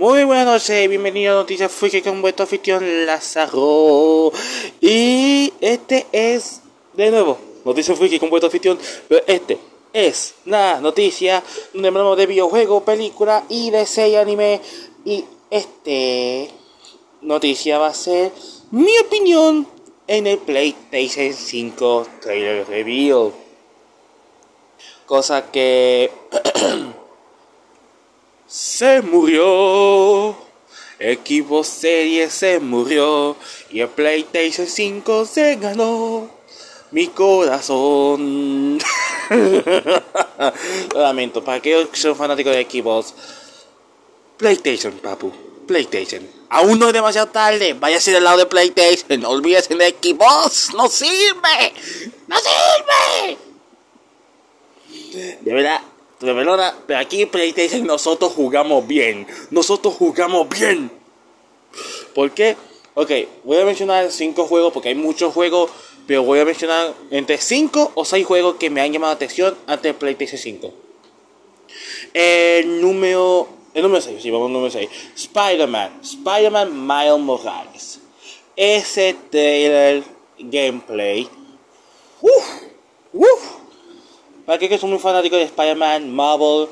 Muy buenas noches, bienvenido a Noticias Freaky con vuestro anfitrión Lázaro. Y este es, de nuevo, Noticias Freaky con vuestro anfitrión, pero este es una noticia donde hablamos de videojuego, película y de serie anime. Y este noticia va a ser mi opinión en el PlayStation 5 Trailer Reveal. Cosa que... se murió. Equipo Series se murió. Y el PlayStation 5 se ganó. Mi corazón. Lo lamento, para aquellos que son fanáticos de equipos. PlayStation, papu. PlayStation. Aún no es demasiado tarde. Váyase del lado de PlayStation. Olvídese de equipos. No sirve. No sirve. De verdad, pero aquí PlayStation nosotros jugamos bien. Nosotros jugamos bien. ¿Por qué? Ok, voy a mencionar 5 juegos porque hay muchos juegos, pero voy a mencionar entre 5 o 6 juegos que me han llamado la atención antes de PlayStation 5. El número, el número 6, sí, vamos al número 6. Spider-Man, Spider-Man Miles Morales. Ese trailer gameplay. Uf, uf para aquellos que son muy fanáticos de Spider-Man, Marvel,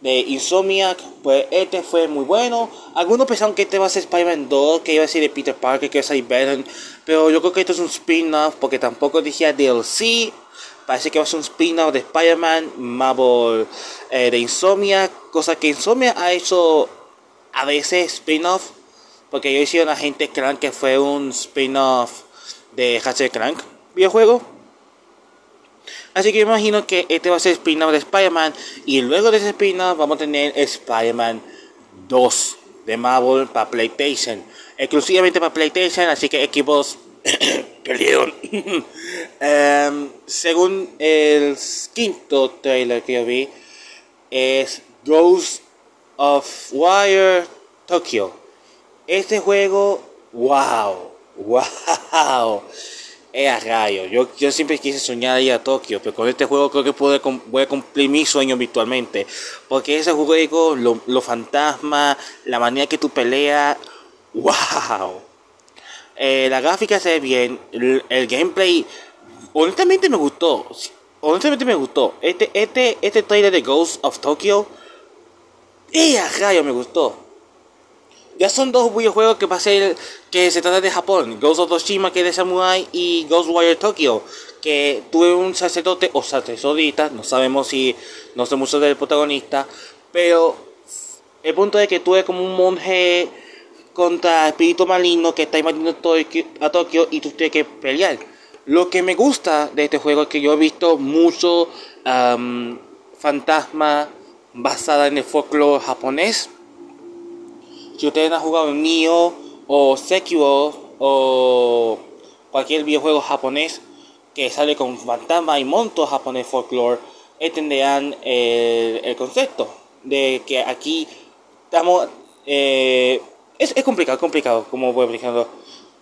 de Insomniac, pues este fue muy bueno. Algunos pensaron que este va a ser Spider-Man 2, que iba a ser de Peter Parker, que iba a ser Venom. Pero yo creo que esto es un spin-off, porque tampoco decía DLC. Parece que va a ser un spin-off de Spider-Man, Marvel, eh, de Insomniac. Cosa que Insomniac ha hecho a veces spin-off. Porque yo hice una gente Crank que fue un spin-off de Hatchet Crank videojuego. Así que imagino que este va a ser spin-off de Spider-Man. Y luego de ese spin-off vamos a tener Spider-Man 2 de Marvel para PlayStation. Exclusivamente para PlayStation. Así que equipos perdieron. Em, según el quinto trailer que yo vi, es Ghost of Wire Tokyo. Este juego, wow, wow es a rayo. Yo, yo siempre quise soñar ir a Tokio, pero con este juego creo que puedo, voy a cumplir mi sueño virtualmente. Porque ese juego, los lo fantasmas, la manera que tú peleas, wow. Eh, la gráfica se ve bien, el, gameplay, honestamente me gustó. Honestamente me gustó. Este, este, este trailer de Ghost of Tokyo, ¡eh, a rayo me gustó! Ya son dos videojuegos que ser que se trata de Japón, Ghost of Tsushima que es de Samurai y Ghostwire Tokyo, que tuve un sacerdote o sacerdotita, no sabemos si no sé mucho del protagonista, pero el punto es que tuve como un monje contra espíritu maligno que está invadiendo a Tokio y tú tienes que pelear. Lo que me gusta de este juego es que yo he visto mucho fantasma basada en el folclore japonés si ustedes han jugado Nioh o Sekiro o cualquier videojuego japonés que sale con fantasma y monto japonés folklore, entenderán el, concepto de que aquí estamos... Eh, es, es, complicado, complicado, como voy explicando.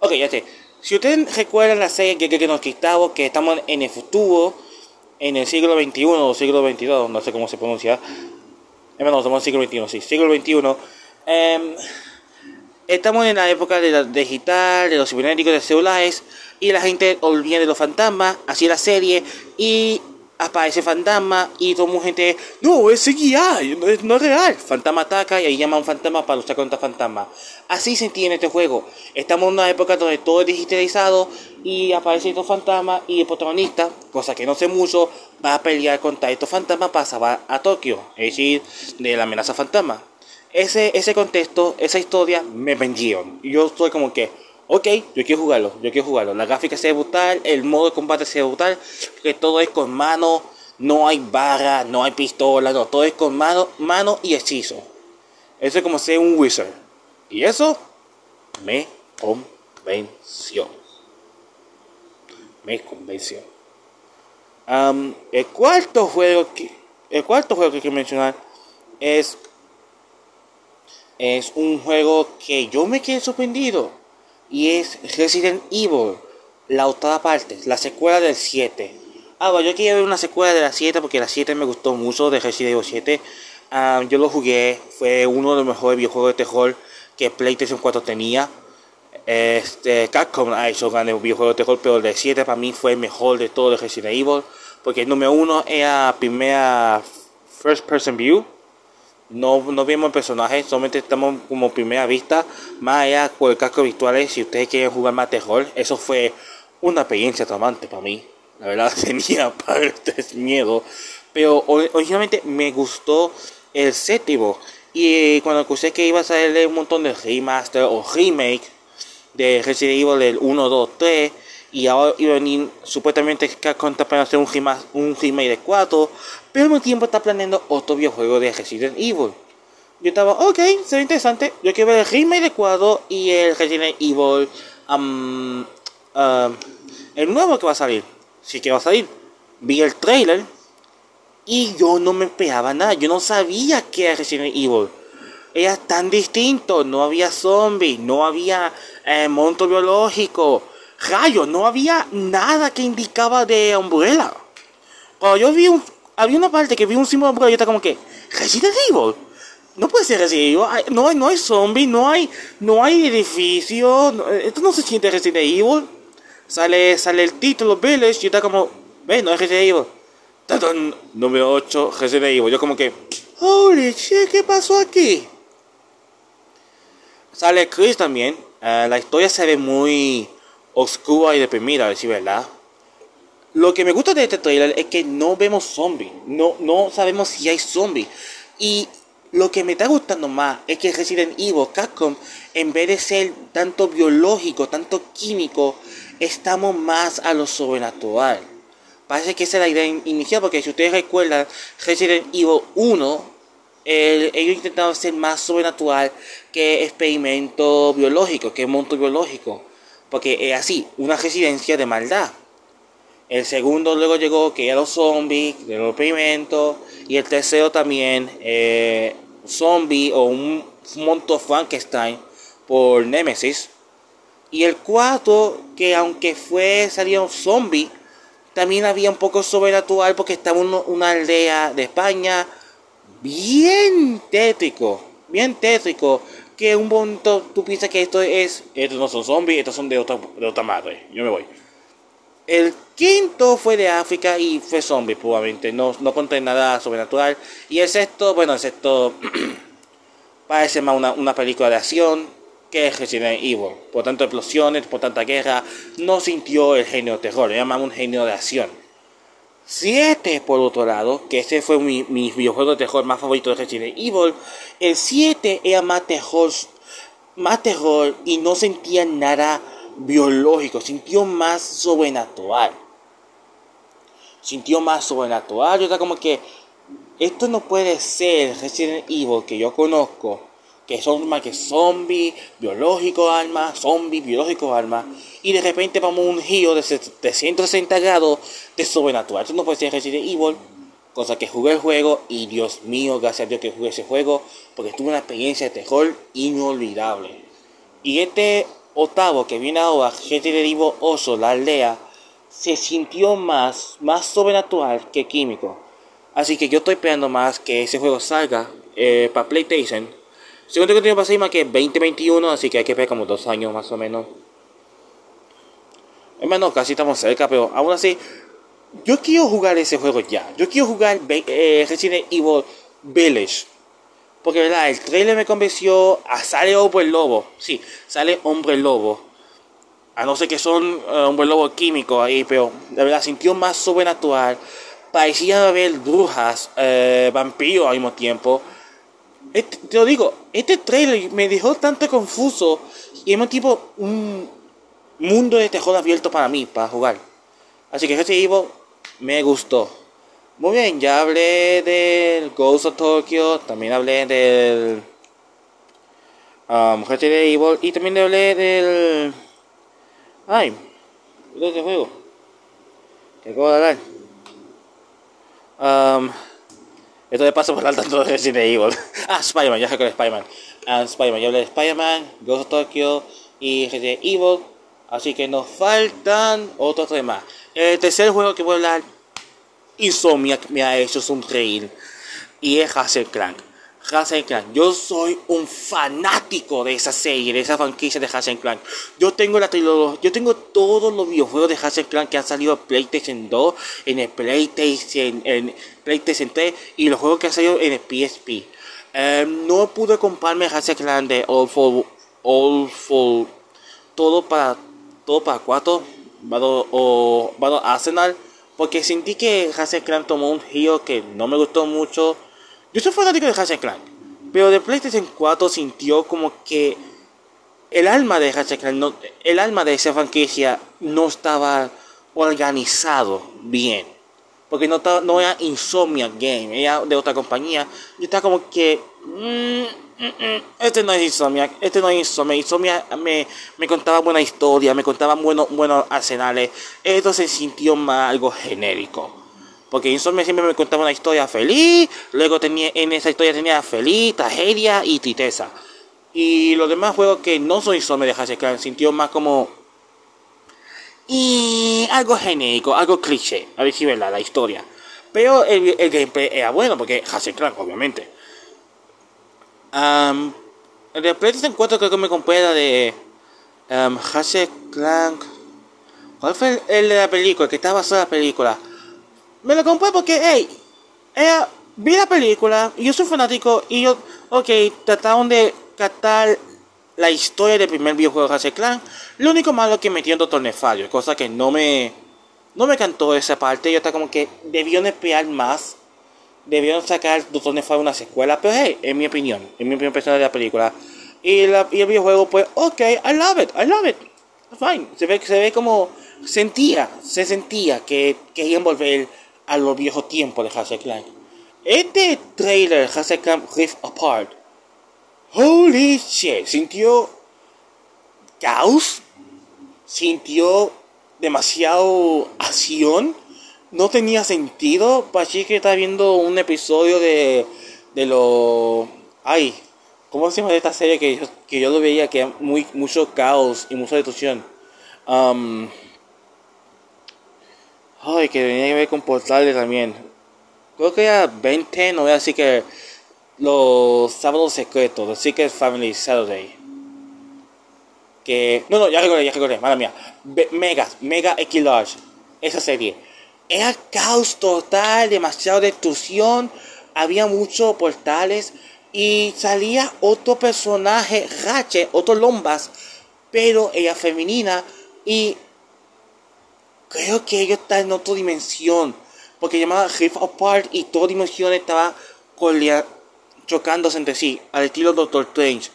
Ok, ya sé. Si ustedes recuerdan la serie que, que nos quitamos, que estamos en el futuro, en el siglo XXI o siglo XXII, no sé cómo se pronuncia. Eh, no, estamos en el siglo XXI, sí, siglo XXI Em, estamos en la época de la digital, de los cibernéticos, de celulares, y la gente olvida de los fantasmas, así la serie, y aparece fantasma, y todo gente, no, es CGI, no es, no es real. Fantasma ataca y ahí llama a un fantasma para luchar contra fantasma. Así se entiende este juego. Estamos en una época donde todo es digitalizado, y aparece estos fantasmas, y el protagonista, cosa que no sé mucho, va a pelear contra estos fantasmas para salvar a Tokio, es decir, de la amenaza fantasma ese, ese contexto, esa historia me vendieron. Y yo estoy como que, ok, yo quiero jugarlo, yo quiero jugarlo. La gráfica se ve brutal, el modo de combate se ve brutal, que todo es con mano, no hay barra, no hay pistola, no, todo es con mano, mano y hechizo. Eso es como ser un wizard. Y eso me convenció. Me convenció. el cuarto juego que el cuarto juego que quiero mencionar es es un juego que yo me quedé sorprendido. Y es Resident Evil, la octava parte, la secuela del 7. Ah, bueno, yo quería ver una secuela de la 7 porque la 7 me gustó mucho de Resident Evil 7. Ah, yo lo jugué, fue uno de los mejores videojuegos de terror que PlayStation 4 tenía. Este, Capcom ha hecho grandes videojuegos de terror, pero el de 7 para mí fue el mejor de todo de Resident Evil. Porque el número uno era primera first person view. No, no vemos el solamente estamos como primera vista. Más allá con el casco virtuales, si ustedes quieren jugar más terror, eso fue una experiencia traumante para mí. La verdad tenía partes miedo. Pero originalmente me gustó el séptimo. Y eh, cuando escuché que iba a salir un montón de remaster o remake de Resident Evil del 1, 2, 3. Y ahora venir supuestamente está planeando hacer un remake, un remake de 4. Pero al mismo tiempo está planeando otro videojuego de Resident Evil. Yo estaba, ok, ve interesante. Yo quiero ver el remake de 4 y el Resident Evil. Um, el nuevo que va a salir. Sí que va a salir. Vi el trailer y yo no me esperaba nada, yo no sabía que era Resident Evil. Era tan distinto, no había zombies, no había eh, monstruo biológico, rayos, no había nada que indicaba de Umbrella. Cuando yo vi un, había una parte que vi un símbolo de Umbrella, yo estaba como que, Resident Evil. No puede ser Resident Evil, no, no hay zombies, no hay, no hay edificio, esto no se siente Resident Evil. Sale, sale el título Village y estaba como, ve, no es Resident Evil. Número 8, Resident Evil. Yo como que... ¡Holy shit! ¿Qué pasó aquí? Sale Chris también. Eh, la historia se ve muy oscura y deprimida, a decir verdad. Lo que me gusta de este trailer es que no vemos zombies. No, no sabemos si hay zombies. Y lo que me está gustando más es que Resident Evil, Capcom, en vez de ser tanto biológico, tanto químico, estamos más a lo sobrenatural. Parece que esa es la idea inicial, porque si ustedes recuerdan, Resident Evil 1, ellos intentaban ser más sobrenatural que experimento biológico, que monstruo biológico. Porque es así, una residencia de maldad. El segundo luego llegó que era los zombies, de los experimentos. Y el tercero también, eh, zombie o un monstruo Frankenstein por Nemesis. Y el cuarto, que aunque fue salió zombie, también había un poco sobrenatural porque estaba en una aldea de España bien tétrico, bien tétrico, que un momento tú piensas que esto es, estos no son zombies, estos son de otra, de otra madre, yo me voy. El quinto fue de África y fue zombie, probablemente, no, no conté nada sobrenatural. Y el sexto, bueno, el sexto parece más una, una película de acción, que es Resident Evil. Por tanto explosiones, por tanta guerra, no sintió el genio de terror, le llamamos un genio de acción. 7 por otro lado, que ese fue mi, mi, videojuego de terror más favorito de Resident Evil, el 7 era más terror, más terror y no sentía nada biológico, sintió más sobrenatural. Sintió más sobrenatural, yo estaba como que esto no puede ser Resident Evil que yo conozco que son más que zombies, biológicos almas, zombies, biológicos almas, y de repente vamos a un giro de 360 grados de sobrenatural. Esto no puede ser Resident Evil, cosa que jugué el juego, y Dios mío, gracias a Dios que jugué ese juego, porque tuve una experiencia de terror inolvidable. Y este octavo que viene ahora, Resident Evil Oso, la aldea, se sintió más, más sobrenatural que químico. Así que yo estoy esperando más que ese juego salga eh, para PlayStation Segundo que tiene para más que 2021, así que hay que esperar como dos años más o menos. Hermano, casi estamos cerca, pero aún así, yo quiero jugar ese juego ya. Yo quiero jugar eh, Resident Evil Village. Porque, verdad, el trailer me convenció. A sale Hombre Lobo. Sí, sale Hombre Lobo. A no ser que son eh, Hombre Lobo químico ahí, pero la verdad sintió más sobrenatural. Parecía haber brujas, eh, vampiros al mismo tiempo. Este, te lo digo, este trailer me dejó tanto confuso y es tipo un mundo de terror abierto para mí, para jugar. Así que este Evil me gustó. Muy bien, ya hablé del Ghost of Tokyo, también hablé del um, Resident Evil y también hablé del... Ay, de este juego. Que acabo de hablar. Um, esto de paso por tanto de Resident Evil. ah, Spider-Man, ya sé con Spider-Man. Ah, Spider-Man, ya hablé de Spider-Man, Ghost of Tokyo y Resident Evil. Así que nos faltan otros temas. El tercer juego que voy a hablar, Insomniac me ha hecho sonreír. y es Hazel Clank. Hazel Clank. Yo soy un fanático de esa serie, de esa franquicia de Hazel Clank. Yo tengo la trilogía, yo tengo todos los videojuegos de Hazel Clank que han salido en PlayStation 2, en el PlayStation, en PlayStation 3 y los juegos que han salido en el PSP. Em, no pude comprarme Hazel Clank de All for, All for todo para todo para 4 o Arsenal porque sentí que Hazel Clank tomó un giro que no me gustó mucho yo soy fanático de Ratchet Clank, pero de PlayStation 4 sintió como que el alma de Ratchet Clank, no, el alma de esa franquicia no estaba organizado bien. Porque no, no era Insomnia Game, era de otra compañía. Y estaba como que... Mm, mm, mm, este no es Insomnia, este no es Insomnia. Insomnia me, me contaba buena historia, me contaba buenos, buenos arsenales. Esto se sintió más algo genérico. Porque Insomnia siempre me contaba una historia feliz, luego tenía, en esa historia tenía feliz, tragedia y tristeza. Y los demás juegos que no son Insomnia de Hazel Clank sintió más como... Y algo genérico, algo cliché, a ver si verdad, la historia. Pero el, el gameplay era bueno porque Hazel Clank, obviamente. Um, de PlayStation 4 creo que me compré la de um, Clank. ¿Cuál fue el, de la película? El que estaba basado en la película me lo compré porque, hey, vi la película yo soy fanático y yo, ok, trataron de captar la historia del primer videojuego de Ratchet Clank. Lo único malo que metió Doctor Nefario, cosa que no me, no me cantó esa parte. Yo estaba como que debieron esperar más, debieron sacar Doctor Nefario una secuela, pero hey, en mi opinión, en mi opinión personal de la película. Y, la, y el videojuego, pues, ok, I love it, I love it. Fine. Se ve, se ve como sentía, se sentía que querían volver a los viejos tiempos de Hazel Clank. Este trailer, Hazel Clank Rift Apart, holy shit, sintió caos, sintió demasiado acción, no tenía sentido. Pachi que está viendo un episodio de, de lo. Ay, ¿cómo se llama esta serie que yo, que yo lo veía que muy mucho caos y mucha destrucción? Um, Ay, que venía que ver con portales también. Creo que era 20, no voy a decir que los sábados secretos, los Secret Family Saturday. Que. No, no, ya recordé, ya recordé, madre mía. Mega, Mega X. Esa serie. Era caos total, demasiada destrucción. Había muchos portales. Y salía otro personaje, Ratchet, otro Lombas. Pero ella femenina. Y creo que ellos están en otra dimensión. Porque llamaba Rift Apart y toda dimensión estaba chocándose entre sí, al estilo Doctor Strange.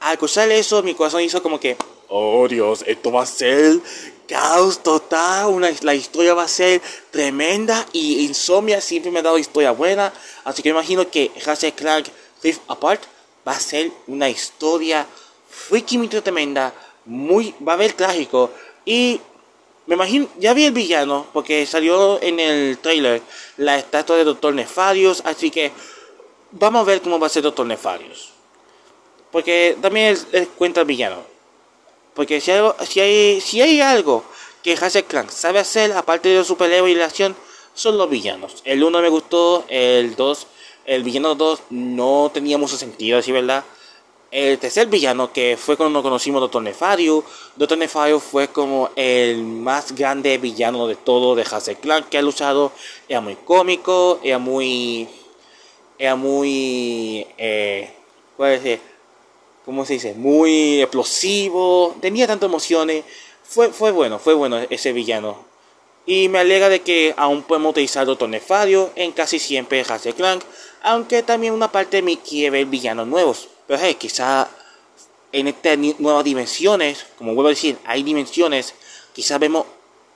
Al escuchar eso, mi corazón hizo como que, oh Dios, esto va a ser caos total, una, la historia va a ser tremenda y Insomnia siempre me ha dado historia buena. Así que imagino que Ratchet Clank Rift Apart va a ser una historia freaking tremenda, muy, va a haber trágico y me imagino, ya vi el villano, porque salió en el trailer la estatua de Doctor Nefarius, así que vamos a ver cómo va a ser Doctor Nefarius. Porque también es, cuenta el villano. Porque si hay, si hay, si hay algo que Hazel Clank sabe hacer, aparte de su pelea y la acción, son los villanos. El 1 me gustó, el 2, el villano 2 no tenía mucho sentido, así verdad el tercer villano, que fue cuando conocimos Doctor Nefario. Doctor Nefario fue como el más grande villano de todo de Hazel Clank que ha luchado. Era muy cómico, era muy. Era muy. Eh, ¿Cómo se dice? Muy explosivo. Tenía tantas emociones. Fue, fue bueno, fue bueno ese villano. Y me alegra de que aún podemos utilizar Doctor Nefario en casi siempre Hazel Clank. Aunque también una parte de mí quiere ver villanos nuevos. Pero hey, quizá en estas nuevas dimensiones, como vuelvo a decir, hay dimensiones, quizá vemos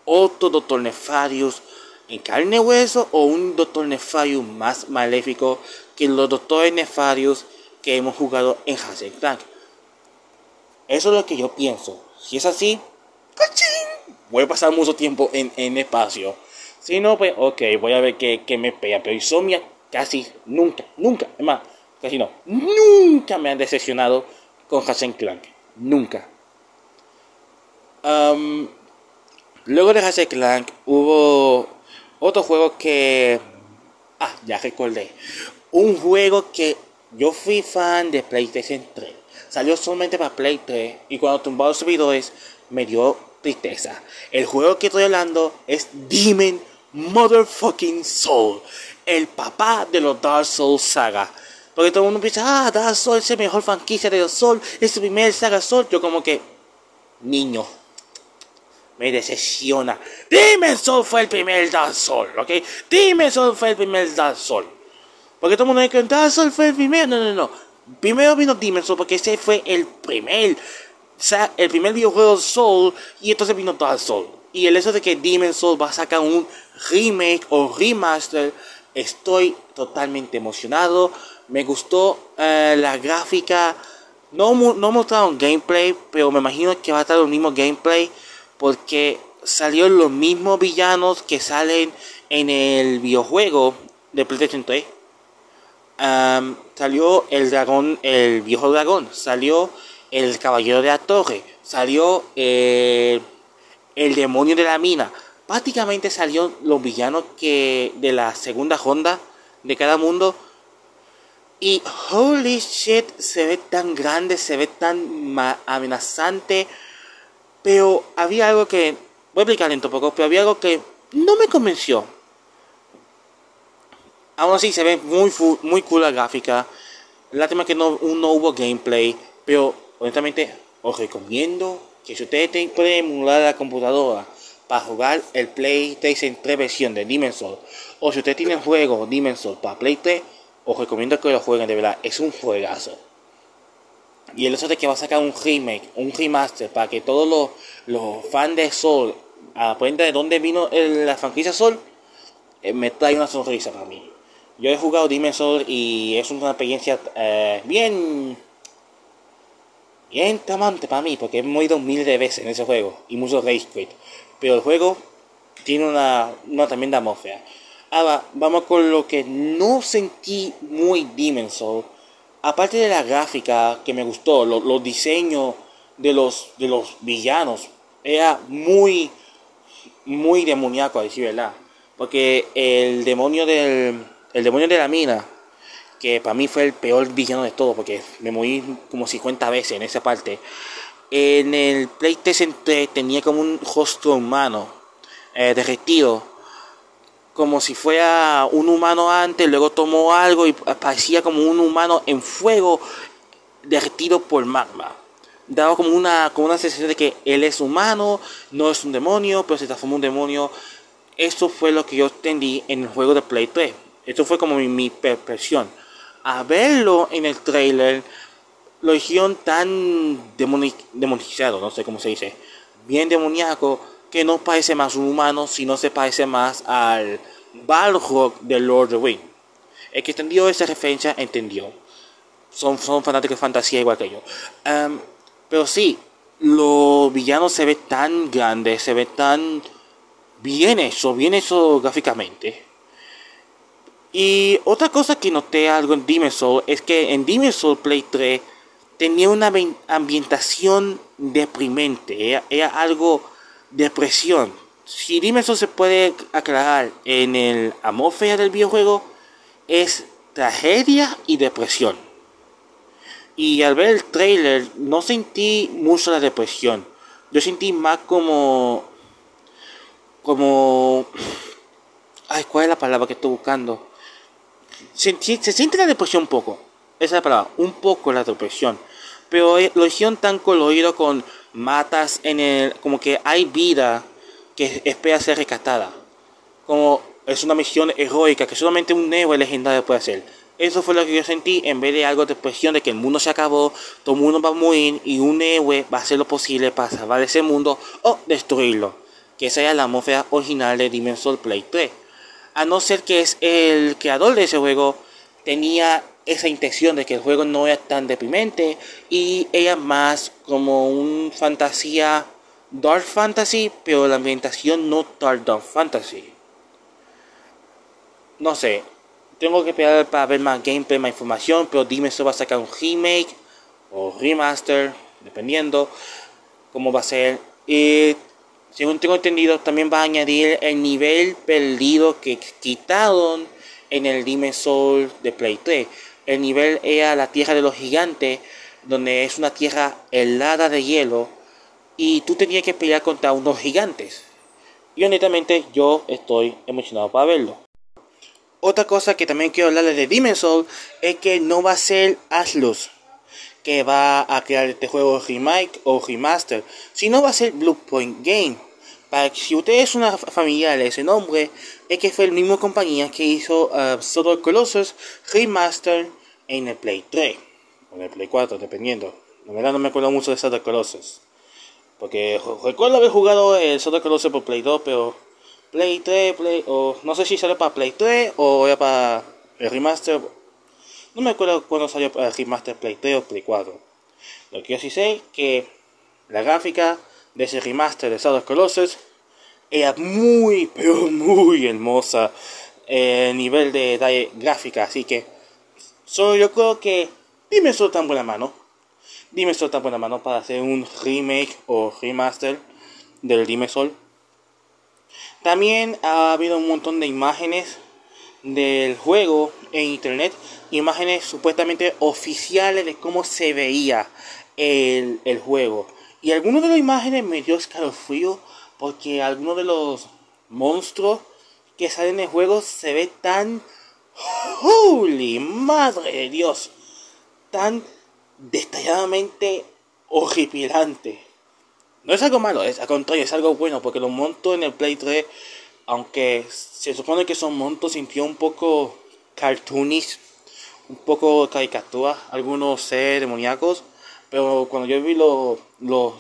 otro Doctor Nefarius en carne y hueso o un Doctor Nefarius más maléfico que los Doctores Nefarius que hemos jugado en Hazel Clank. Eso es lo que yo pienso. Si es así, voy a pasar mucho tiempo en, en espacio. Si no, pues ok, voy a ver qué, qué me pega. Pero Insomnia casi nunca, nunca, es más, casi nunca me han decepcionado con Hazen Clank. Nunca. luego de Hazen Clank hubo otro juego que Ah, ya recordé. Un juego que yo fui fan de PlayStation 3. Salió solamente para Play 3 y cuando tumbó los servidores me dio tristeza. El juego que estoy hablando es Demon Motherfucking Soul. El papá de los Dark Souls saga. Porque todo el mundo piensa, ah, Dark Souls es el mejor franquicia de los Souls, es el primer saga Soul. Yo como que, niño, me decepciona. Demon Soul fue el primer Dark Souls, ¿ok? Demon Soul fue el primer Dark Souls. Porque todo el mundo dice que Dark Souls fue el primero. No, no, no. Primero vino Demon Soul porque ese fue el primer, el primer videojuego Soul y entonces vino Dark Souls. Y el hecho de que Demon Soul va a sacar un remake o remaster, estoy totalmente emocionado. Me gustó eh, la gráfica. No, no mostraron gameplay, pero me imagino que va a estar el mismo gameplay porque salieron los mismos villanos que salen en el videojuego de PlayStation 3. salió el dragón, el viejo dragón, salió el caballero de la torre, salió eh, el demonio de la mina. Prácticamente salió los villanos que de la segunda ronda de cada mundo. Y holy shit, se ve tan grande, se ve tan amenazante. Pero había algo que, voy a explicar un poco, pero había algo que no me convenció. Aún así se ve muy, muy cool la gráfica. Lástima que no, no hubo gameplay, pero honestamente os recomiendo que si ustedes pueden emular la computadora para jugar el PlayStation 3 versión de Dimensor, o si ustedes tienen juego Dimensor para Play 3, os recomiendo que lo jueguen de verdad, es un juegazo. Y el hecho de que va a sacar un remake, un remaster, para que todos los, los fans de Sol aprendan de dónde vino la franquicia Sol, eh, me trae una sonrisa para mí. Yo he jugado Dimensor y es una experiencia eh, bien. bien tramante para mí, porque he muerto miles de veces en ese juego y muchos rage quit. Pero el juego tiene una, una tremenda atmósfera. Ahora, vamos con lo que no sentí muy Dimensor aparte de la gráfica que me gustó, los diseños de los, de los villanos, era muy, muy demoníaco, a decir verdad. Porque el demonio del, el demonio de la mina, que para mí fue el peor villano de todo, porque me morí como 50 veces en esa parte. En el PlayStation 3 tenía como un rostro humano eh, derretido como si fuera un humano antes, luego tomó algo y parecía como un humano en fuego derretido por magma. Daba como una, como una sensación de que él es humano, no es un demonio, pero se transformó en un demonio. Eso fue lo que yo entendí en el juego de Play 3. Esto fue como mi, mi percepción. A verlo en el trailer, lo hicieron tan demonizado, no sé cómo se dice, bien demoníaco que no parece más un humano, sino se parece más al Balrog de Lord of the Rings. El que entendió esa referencia entendió. Son, son fanáticos de fantasía igual que yo. Em, pero sí, los villanos se ven tan grandes, se ve tan bien hecho, bien hecho gráficamente. Y otra cosa que noté algo en Demon's Soul es que en Demon's Soul Play 3 tenía una ambientación deprimente, era algo Depresión. Si dime eso se puede aclarar en el atmósfera del videojuego, es tragedia y depresión. Y al ver el trailer no sentí mucho la depresión. Yo sentí más como... Como... Ay, ¿cuál es la palabra que estoy buscando? Se, siente la depresión un poco. Esa es la palabra. Un poco la depresión. Pero eh, lo hicieron tan colorido con matas en el... como que hay vida que espera ser rescatada. Como es una misión heroica que solamente un héroe legendario puede hacer. Eso fue lo que yo sentí en vez de algo de presión de que el mundo se acabó, todo el mundo va a morir y un héroe va a hacer lo posible para salvar ese mundo o destruirlo. Que esa era la atmósfera original de Dimension Play 3. A no ser que es el creador de ese juego tenía esa intención de que el juego no era tan deprimente y era más como un fantasía dark fantasy, pero la ambientación no dark dark fantasy. No sé, tengo que esperar para ver más gameplay, más información, pero dime si va a sacar un remake o remaster, dependiendo cómo va a ser. Y según tengo entendido, también va a añadir el nivel perdido que quitaron en el Demon de Play 3. El nivel era la tierra de los gigantes, donde es una tierra helada de hielo y tú tenías que pelear contra unos gigantes. Y honestamente yo estoy emocionado para verlo. Otra cosa que también quiero hablarles de Demon Soul es que no va a ser Aslus que va a crear este juego remake o remaster, sino va a ser Bluepoint Game. Para que si usted es una familiar de ese nombre, es que fue el mismo compañía que hizo uh, Sword Colossus Remaster en el Play 3 o en el Play 4, dependiendo. La verdad no me acuerdo mucho de Sword Colossus. Porque recuerdo haber jugado el Sword Colossus por Play 2, pero Play 3, Play, o no sé si salió para Play 3 o era para el remaster no me acuerdo cuándo salió el remaster Play 3 o Play 4. Lo que yo sí sé que la gráfica de ese remaster de Shadow Colossus era muy, pero muy hermosa. El eh, nivel de detalle gráfica, así que solo yo creo que dime solo tan buena mano. Dime solo tan buena mano para hacer un remake o remaster del Dime Sol. También ha habido un montón de imágenes del juego en internet imágenes supuestamente oficiales de cómo se veía el, juego. Y algunas de las imágenes me dio escalofrío porque algunos de los monstruos que salen en el juego se ve tan... ¡Holy! ¡Madre de Dios! Tan detalladamente horripilante. No es algo malo, es al contrario, es algo bueno porque los montos en el Play 3, aunque se supone que son montos, sintió un poco cartoonish un poco caricatura, algunos seres demoníacos, pero cuando yo vi lo,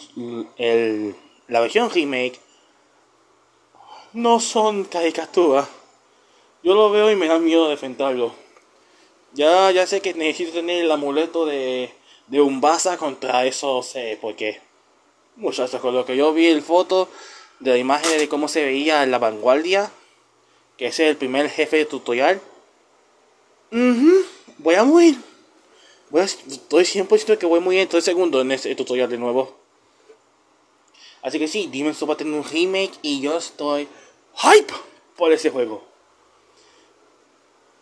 el, la versión remake, no son caricaturas. Yo lo veo y me da miedo de enfrentarlo. Ya, ya sé que necesito tener el amuleto de, de un basa contra eso, sé, porque muchachos, con lo que yo vi el foto de la imagen de cómo se veía la vanguardia, que es el primer jefe de tutorial. Uh voy a morir. Voy a, estoy 100% que voy a morir en 3 segundos en este tutorial de nuevo. Así que sí, Demon's Souls va a tener un remake y yo estoy hype por ese juego.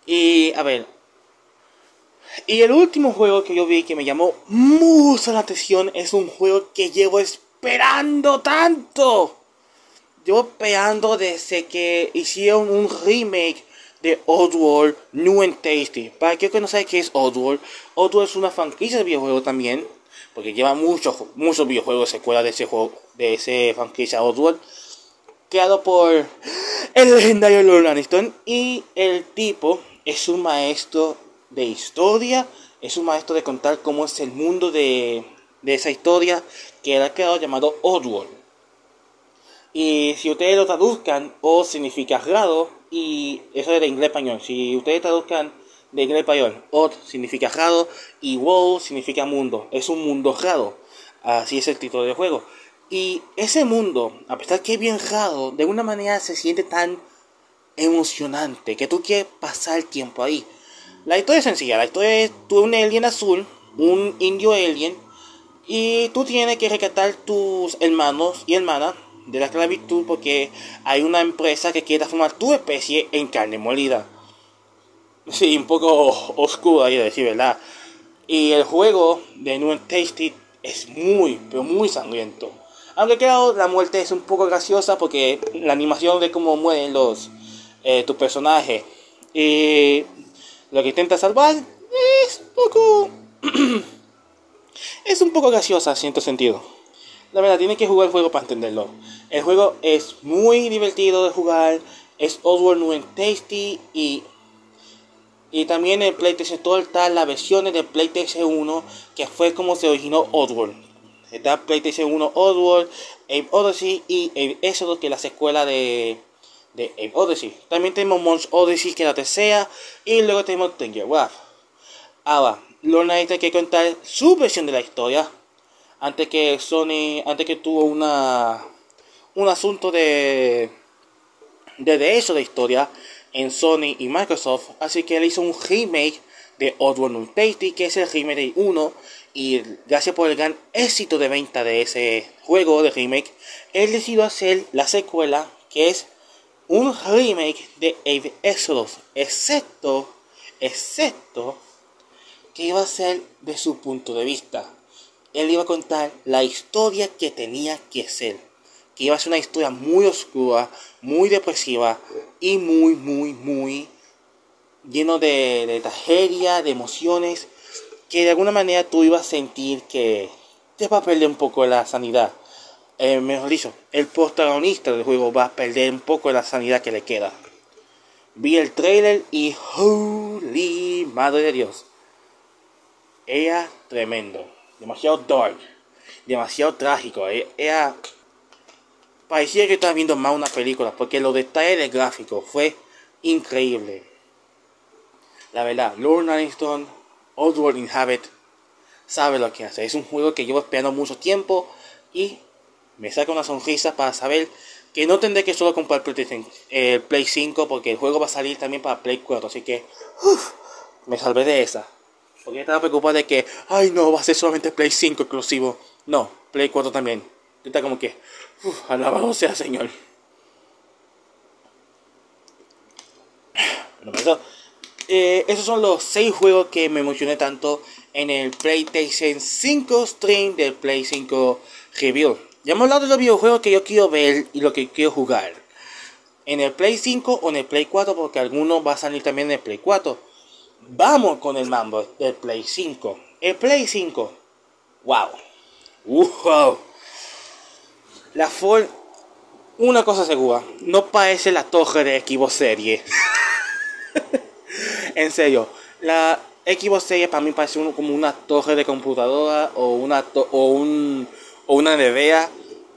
Y a ver. Y el último juego que yo vi que me llamó mucho la atención es un juego que llevo esperando tanto. Llevo esperando desde que hicieron un remake de Oddworld New and Tasty. Para aquellos que no saben qué es Oddworld, Oddworld es una franquicia de videojuegos también, porque lleva muchos, muchos videojuegos secuela de ese juego, de ese franquicia Oddworld, creado por el legendario Lord Aniston y el tipo es un maestro de historia, es un maestro de contar cómo es el mundo de, de esa historia que ha creado llamado Oddworld. Y si ustedes lo traduzcan, O significa raro y eso es de inglés español. Si ustedes traduzcan de inglés español, Odd significa raro y World significa mundo. Es un mundo raro. Así es el título del juego. Y ese mundo, a pesar que es bien raro, de una manera se siente tan emocionante que tú quieres pasar el tiempo ahí. La historia es sencilla. La historia es tú un alien azul, un indio alien, y tú tienes que rescatar tus hermanos y hermanas de la esclavitud porque hay una empresa que quiere transformar tu especie en carne molida. Sí, un poco oscuro ahí de decir, ¿verdad? Y el juego de New Tasty es muy, pero muy sangriento. Aunque claro, la muerte es un poco graciosa porque la animación de cómo mueren los eh, tu personaje y lo que intenta salvar es un poco es un poco graciosa en cierto sentido. La verdad, tiene que jugar el juego para entenderlo. El juego es muy divertido de jugar. Es New and Tasty. Y, y también en PlayStation Store está la versión de PlayStation 1. Que fue como se originó Oddworld. Está PlayStation 1 Oddworld, Ape Odyssey y Ape Exodus, que es la secuela de, de Ape Odyssey. También tenemos Mons Odyssey, que es la tercera. Y luego tenemos Danger. Ahora, Lorna hay que contar su versión de la historia antes que Sony, antes que tuvo una, un asunto de, de derecho de historia en Sony y Microsoft, así que él hizo un remake de Oddworld Tasty, que es el remake de 1, y gracias por el gran éxito de venta de ese juego de remake, él decidió hacer la secuela, que es un remake de Ave Exodus, excepto, excepto que iba a ser de su punto de vista. Él iba a contar la historia que tenía que ser, que iba a ser una historia muy oscura, muy depresiva y muy, muy, muy lleno de, de tragedia, de emociones, que de alguna manera tú ibas a sentir que te va a perder un poco la sanidad. Eh, mejor dicho, el protagonista del juego va a perder un poco la sanidad que le queda. Vi el trailer y holy madre de Dios. Era tremendo, demasiado dark, demasiado trágico. Eh, era parecía que estaba viendo más una película porque los detalles del gráfico fue increíble. La verdad, Lord Aniston, Oddworld Inhabit, sabe lo que hace. Es un juego que llevo esperando mucho tiempo y me saca una sonrisa para saber que no tendré que solo comprar el eh, Play 5 porque el juego va a salir también para Play 4. Así que me salvé de esa. Porque estaba preocupado de que, ay no, va a ser solamente Play 5 exclusivo. No, Play 4 también. Está como que, alabado sea Señor. Bueno, eh, esos son los 6 juegos que me emocioné tanto en el PlayStation 5 stream del Play 5 Review. Ya hemos hablado de los videojuegos que yo quiero ver y lo que quiero jugar. En el Play 5 o en el Play 4, porque algunos va a salir también en el Play 4. Vamos con el mambo del Play 5. El Play 5. Wow. Wow. La Ford. Una cosa segura. No parece la torre de Xbox Series. en serio. La Xbox Series para mí parece uno como una torre de computadora o una, o un o una nevera.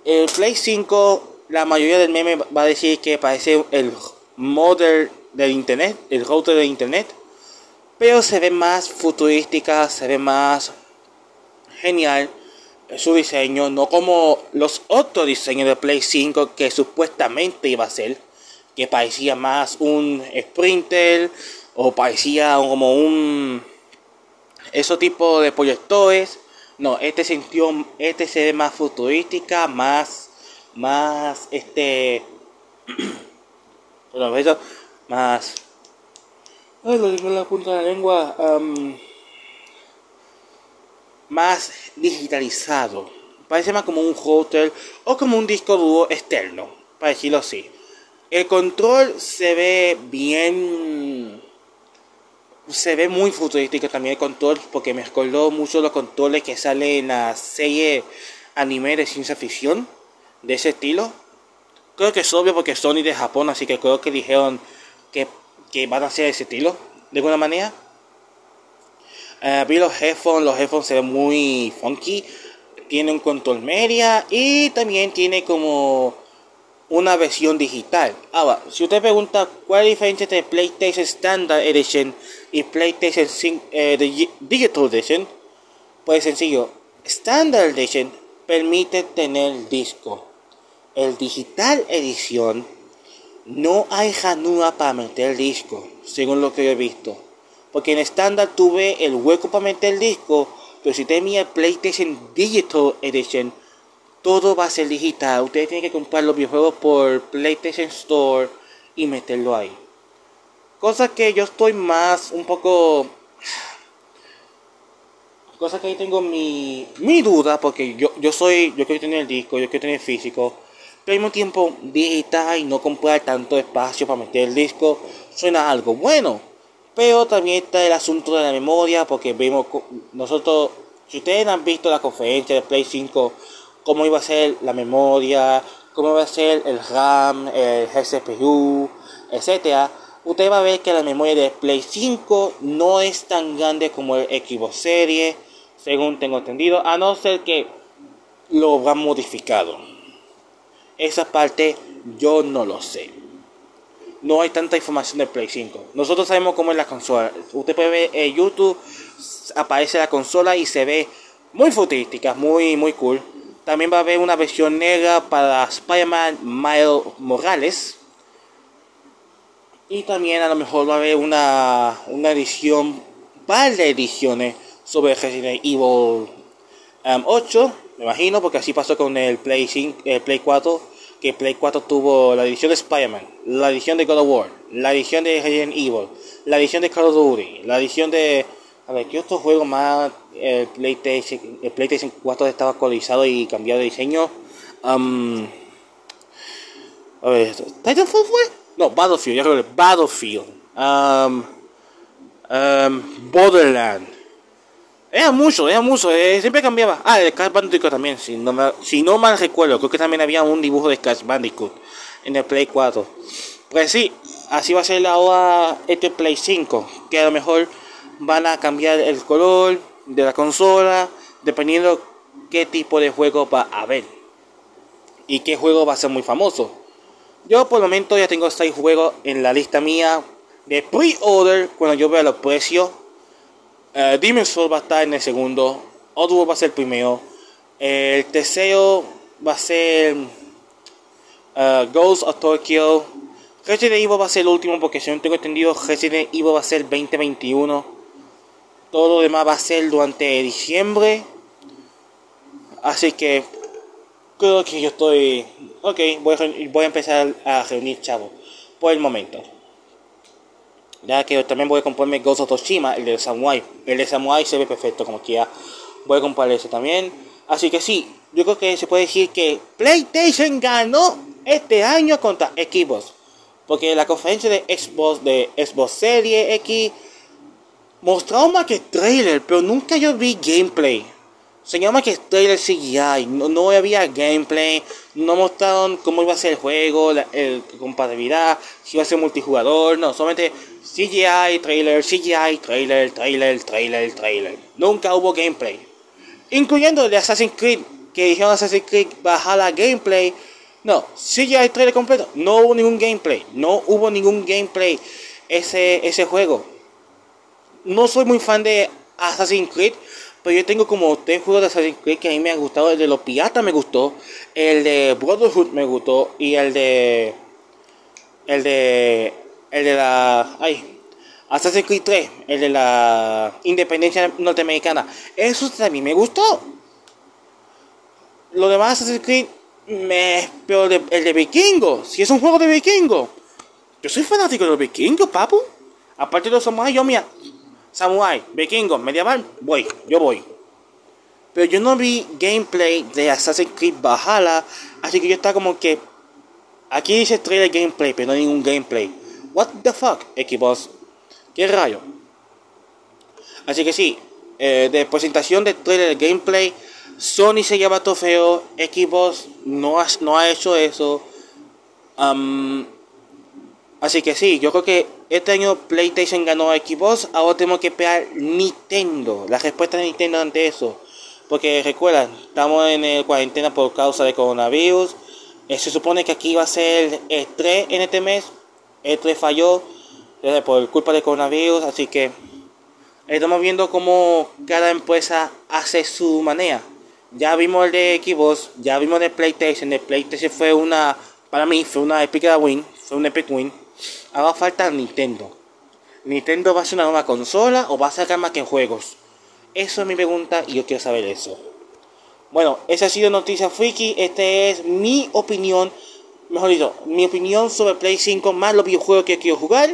El Play 5, la mayoría del meme va a decir que parece el model del internet, el router de internet. Pero se ve más futurística, se ve más genial su diseño, no como los otros diseños de Play 5 que supuestamente iba a ser, que parecía más un Sprinter o parecía como un esos tipo de proyectores. No, este sintió, este se ve más futurística, más, más, este, más, ay, lo digo en la punta de la lengua, más digitalizado. Parece más como un hotel o como un disco duro externo, para decirlo así. El control se ve bien se ve muy futurístico también el control porque me recordó mucho los controles que salen en la serie anime de ciencia ficción de ese estilo. Creo que es obvio porque Sony de Japón, así que creo que dijeron que, que van a ser ese estilo de alguna manera. Uh, vi los headphones, los headphones se ven muy funky. Tiene un control media y también tiene como una versión digital. Ahora, si usted pregunta cuál es la diferencia entre PlayStation Standard Edition y PlayStation eh, Digital Edition, pues sencillo. Standard Edition permite tener disco. El Digital Edition no hay ranura para meter disco, según lo que he visto. Porque en Standard tuve el hueco para meter el disco, pero si tenía el PlayStation Digital Edition, todo va a ser digital. Ustedes tienen que comprar los videojuegos por PlayStation Store y meterlo ahí. Cosa que yo estoy más un poco... Cosa que ahí tengo mi, mi duda porque yo, yo soy, yo quiero tener el disco, yo quiero tener físico. Pero al mismo tiempo digital y no comprar tanto espacio para meter el disco suena algo bueno. Pero también está el asunto de la memoria porque vemos nosotros, si ustedes han visto la conferencia de Play 5 cómo iba a ser la memoria, cómo iba a ser el RAM, el GCPU, etc. Usted va a ver que la memoria de Play 5 no es tan grande como el Xbox Series, según tengo entendido, a no ser que lo habrán modificado. Esa parte yo no lo sé. No hay tanta información de Play 5. Nosotros sabemos cómo es la consola. Usted puede ver en YouTube, aparece la consola y se ve muy futurística, muy, muy cool. También va a haber una versión negra para Spider-Man Miles Morales. Y también a lo mejor va a haber una, una edición, par de ediciones sobre Resident Evil 8, um, me imagino, porque así pasó con el Play, 5, el Play 4, que Play 4 tuvo la edición de Spider-Man, la edición de God of War, la edición de Resident Evil, la edición de Call of Duty, la edición de... A ver, ¿qué otro juego más el PlayStation, el PlayStation 4 estaba actualizado y cambiado de diseño? Um, a ver, ¿Titanfall fue? No, Battlefield, ya creo que Battlefield. Um, um, Borderland. Era mucho, era mucho, eh, siempre cambiaba. Ah, el Crash Bandicoot también, si no, me, si no mal recuerdo, creo que también había un dibujo de Crash Bandicoot en el Play 4. Pues sí, así va a ser ahora este Play 5, que a lo mejor van a cambiar el color de la consola, dependiendo qué tipo de juego va a haber y qué juego va a ser muy famoso. Yo por el momento ya tengo 6 juegos en la lista mía de pre-order cuando yo vea los precios Uh, Demon's Soul va a estar en el segundo. Oddworld va a ser el primero. El tercero va a ser uh, Ghost of Tokyo. Resident Evil va a ser el último porque si no tengo entendido Resident Evil va a ser 2021. Todo lo demás va a ser durante diciembre. Así que creo que yo estoy... Ok, voy a, voy a empezar a reunir chavos por el momento. Ya que también voy a comprarme Ghost of Tsushima, el de Samurai. El de Samurai se ve perfecto como quiera. Voy a comprar ese también. Así que sí, yo creo que se puede decir que PlayStation ganó este año contra Xbox. Porque la conferencia de Xbox, de Xbox Series X, mostró más que trailer, pero nunca yo vi gameplay. Se llama que trailer CGI, no, no, había gameplay, no mostraron cómo iba a ser el juego, la compatibilidad, si iba a ser multijugador, no, solamente CGI, trailer, CGI, trailer, trailer, trailer, trailer. Nunca hubo gameplay. Incluyendo el de Assassin's Creed, que dijeron Assassin's Creed bajar la gameplay. No, CGI trailer completo, no hubo ningún gameplay, no hubo ningún gameplay ese, ese juego. No soy muy fan de Assassin's Creed, pero yo tengo como tres juegos de Assassin's Creed que a mí me han gustado. El de los piratas me gustó. El de Brotherhood me gustó. Y el de. El de. El de la. Ay. Assassin's Creed 3. El de la independencia norteamericana. Eso también me gustó. Lo demás Assassin's Creed. Me. Pero el de vikingo. Si es un juego de vikingo. Yo soy fanático de los vikingos, papu. Aparte de los samuráis, yo mira samurai, vikingo, medieval, voy, yo voy. Pero yo no vi gameplay de Assassin's Creed Valhalla, así que yo estaba como que aquí dice trailer gameplay, pero no hay ningún gameplay. What the fuck, Xbox? ¿Qué rayo? Así que sí, eh, de presentación de trailer de gameplay, Sony se lleva trofeo, Xbox no ha, no ha hecho eso. Um, Así que sí, yo creo que este año PlayStation ganó a Xbox, ahora tenemos que esperar Nintendo, la respuesta de Nintendo ante eso. Porque recuerdan, estamos en el cuarentena por causa de coronavirus. Eh, se supone que aquí va a ser el 3 en este mes. El 3 falló por culpa del coronavirus, así que estamos viendo cómo cada empresa hace su manera. Ya vimos el de Xbox, ya vimos el de PlayStation. El PlayStation fue una, para mí, fue una epic win, fue un epic win. Ahora falta Nintendo. ¿Nintendo va a ser una nueva consola o va a sacar más que juegos? Eso es mi pregunta y yo quiero saber eso. Bueno, esa ha sido Noticia Freaky. Esta es mi opinión. Mejor dicho, mi opinión sobre Play 5 más los videojuegos que quiero jugar.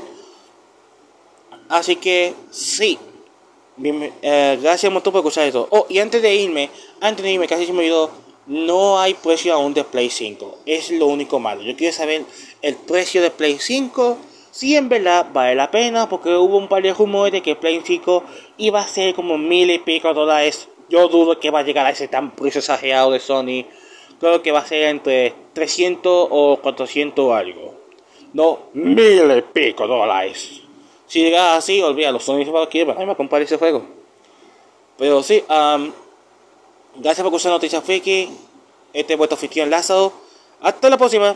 Así que sí. Eh, gracias mucho por escuchar esto. Oh, y antes de irme, antes de irme, casi se me olvidó. No hay precio aún de Play 5. Es lo único malo. Yo quiero saber el precio de Play 5. Si en verdad vale la pena. Porque hubo un par de rumores de que Play 5 iba a ser como mil y pico dólares. Yo dudo que va a llegar a ese tan precio exagerado de Sony. Creo que va a ser entre 300 o 400 o algo. No, mil y pico dólares. Si llega así, olvídalo. Sony se va a querer a comprar ese juego. Pero sí, um, Gracias por escuchar Noticias Friki. Este es vuestro en Lázaro. Hasta la próxima.